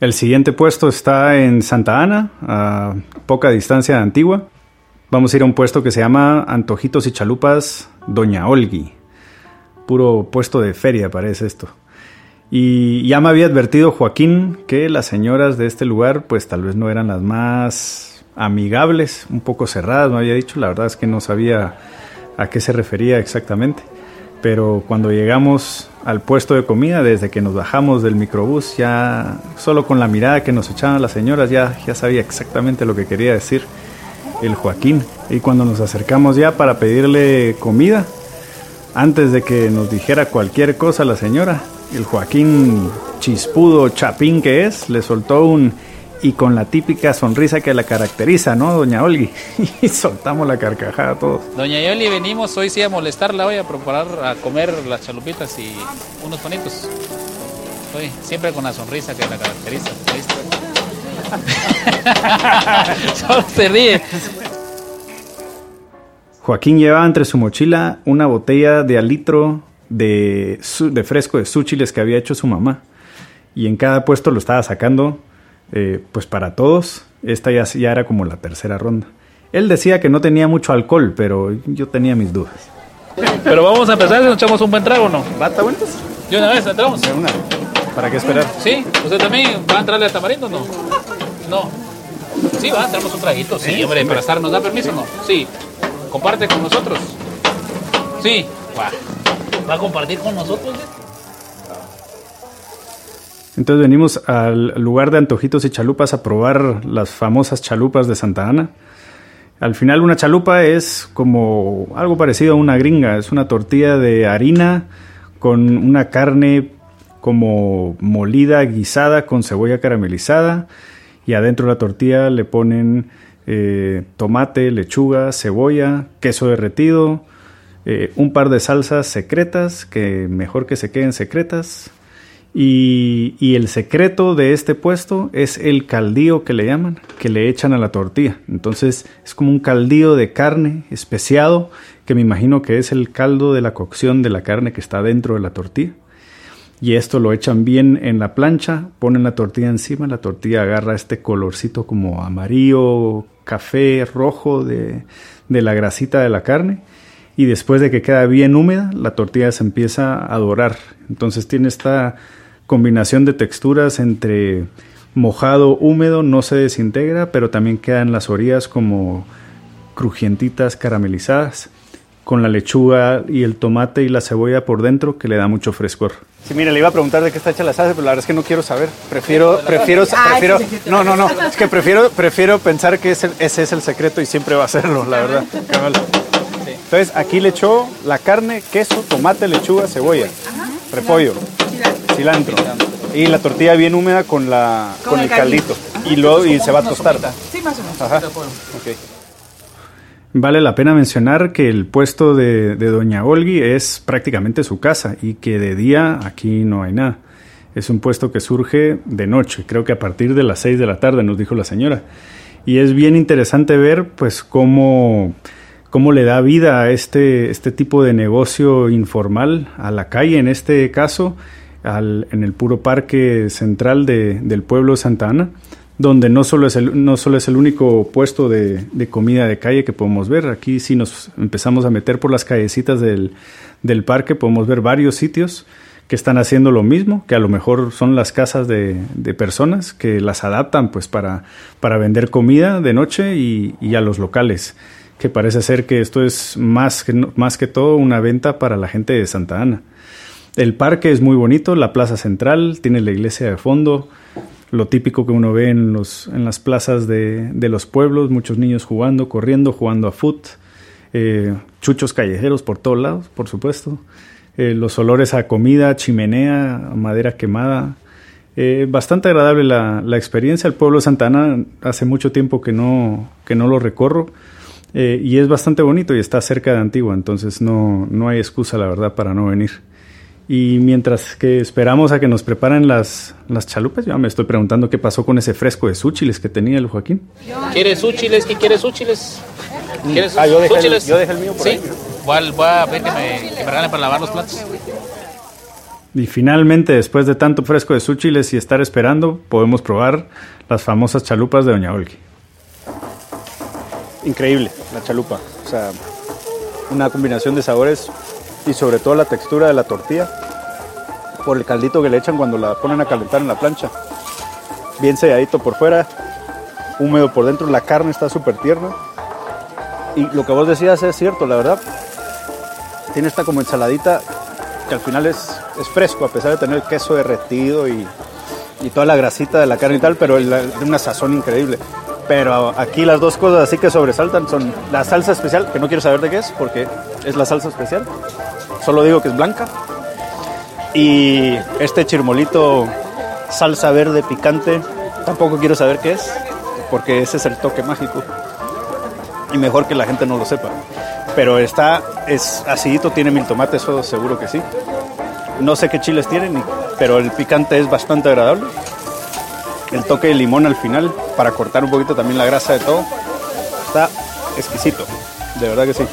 El siguiente puesto está en Santa Ana, a poca distancia de Antigua. Vamos a ir a un puesto que se llama Antojitos y Chalupas Doña Olgui. Puro puesto de feria parece esto. Y ya me había advertido Joaquín que las señoras de este lugar pues tal vez no eran las más amigables, un poco cerradas, me había dicho, la verdad es que no sabía a qué se refería exactamente. Pero cuando llegamos al puesto de comida, desde que nos bajamos del microbús, ya solo con la mirada que nos echaban las señoras, ya, ya sabía exactamente lo que quería decir el Joaquín. Y cuando nos acercamos ya para pedirle comida, antes de que nos dijera cualquier cosa la señora, el Joaquín chispudo chapín que es, le soltó un y con la típica sonrisa que la caracteriza, ¿no, doña Olgi? y soltamos la carcajada todos. Doña Olgi, venimos hoy sí a molestarla hoy a preparar a comer las chalupitas y unos panitos. Hoy, siempre con la sonrisa que la caracteriza. Solo se ríe. Joaquín llevaba entre su mochila una botella de alitro de, de fresco de súchiles que había hecho su mamá. Y en cada puesto lo estaba sacando, eh, pues para todos. Esta ya, ya era como la tercera ronda. Él decía que no tenía mucho alcohol, pero yo tenía mis dudas. Pero vamos a empezar, si nos echamos un buen trago o no. ¿Va, está bueno? ¿De una vez entramos? De una. ¿Para qué esperar? Sí, ¿usted también va a entrarle al tamarindo o no? No. Sí, va, tenemos un traguito. Sí, hombre, para estar, ¿nos da permiso o no? Sí. ¿Comparte con nosotros? Sí. Va. ¿Va a compartir con nosotros? Entonces venimos al lugar de antojitos y chalupas a probar las famosas chalupas de Santa Ana. Al final una chalupa es como algo parecido a una gringa, es una tortilla de harina con una carne como molida, guisada, con cebolla caramelizada y adentro de la tortilla le ponen eh, tomate, lechuga, cebolla, queso derretido, eh, un par de salsas secretas, que mejor que se queden secretas, y, el secreto de este puesto es el caldío que le llaman, que le echan a la tortilla. Entonces es como un caldío de carne especiado, que me imagino que es el caldo de la cocción de la carne que está dentro de la tortilla. Y esto lo echan bien en la plancha, ponen la tortilla encima, la tortilla agarra este colorcito como amarillo, café, rojo de, de la grasita de la carne y después de que queda bien húmeda, la tortilla se empieza a dorar. Entonces tiene esta combinación de texturas entre mojado, húmedo, no se desintegra, pero también quedan las orillas como crujientitas, caramelizadas, con la lechuga y el tomate y la cebolla por dentro que le da mucho frescor. Sí, mira, le iba a preguntar de qué está hecha la salsa, pero la verdad es que no quiero saber. Prefiero, prefiero, prefiero, no, no, no, es que prefiero, prefiero pensar que ese, ese es el secreto y siempre va a serlo, la verdad. Entonces aquí le echó la carne, queso, tomate, lechuga, cebolla, repollo cilantro. Y la tortilla bien húmeda con, la, con, el, caldito. Y luego y se va a tostar. Sí, más o menos. Vale la pena mencionar que el puesto de, de, Doña Olgi es prácticamente su casa y que de día aquí no hay nada. Es un puesto que surge de noche, creo que a partir de las 6 de la tarde, nos dijo la señora. Y es bien interesante ver pues cómo, cómo le da vida a este, este tipo de negocio informal, a la calle en este caso, en el puro parque central de, del pueblo de Santa Ana, donde no solo es el, no solo es el único puesto de, comida de calle que podemos ver, aquí si nos empezamos a meter por las callecitas del, del parque podemos ver varios sitios que están haciendo lo mismo, que a lo mejor son las casas de, de personas que las adaptan pues para, para vender comida de noche y, y, a los locales, que parece ser que esto es más que, más que todo una venta para la gente de Santa Ana. El parque es muy bonito, la plaza central, tiene la iglesia de fondo, lo típico que uno ve en, los, en las plazas de, los pueblos, muchos niños jugando, corriendo, jugando a foot, eh, chuchos callejeros por todos lados, por supuesto, eh, los olores a comida, chimenea, madera quemada. Eh, bastante agradable la, la, experiencia. El pueblo de Santana hace mucho tiempo que no, que no lo recorro. Y es bastante bonito y está cerca de Antigua, entonces no, no hay excusa, la verdad, para no venir. Y mientras que esperamos a que nos preparen las, las chalupas, yo me estoy preguntando qué pasó con ese fresco de súchiles que tenía el Joaquín. ¿Quieres súchiles? ¿Qué quieres súchiles? ¿Quieres ah, yo dejé, El, yo dejé el mío por ¿Sí? Ahí, voy, a, voy a ver que me, que me regalen para lavar los platos. Y finalmente, después de tanto fresco de súchiles y estar esperando, podemos probar las famosas chalupas de Doña Olgi. Increíble la chalupa. O sea, una combinación de sabores y sobre todo la textura de la tortilla por el caldito que le echan cuando la ponen a calentar en la plancha. Bien selladito por fuera, húmedo por dentro, la carne está súper tierna. Y lo que vos decías es cierto, la verdad. Tiene esta como ensaladita que al final es, es fresco, a pesar de tener queso derretido y toda la grasita de la carne y tal, pero de una sazón increíble. Pero aquí las dos cosas así que sobresaltan son la salsa especial, que no quiero saber de qué es, porque es la salsa especial. Solo digo que es blanca. Y este chirmolito salsa verde picante, tampoco quiero saber qué es, porque ese es el toque mágico. Y mejor que la gente no lo sepa. Pero está, es acidito, tiene mil tomates, eso seguro que sí. No sé qué chiles tienen, pero el picante es bastante agradable. El toque de limón al final, para cortar un poquito también la grasa de todo. Está exquisito, de verdad que sí.